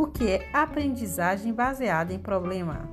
O que é aprendizagem baseada em problema.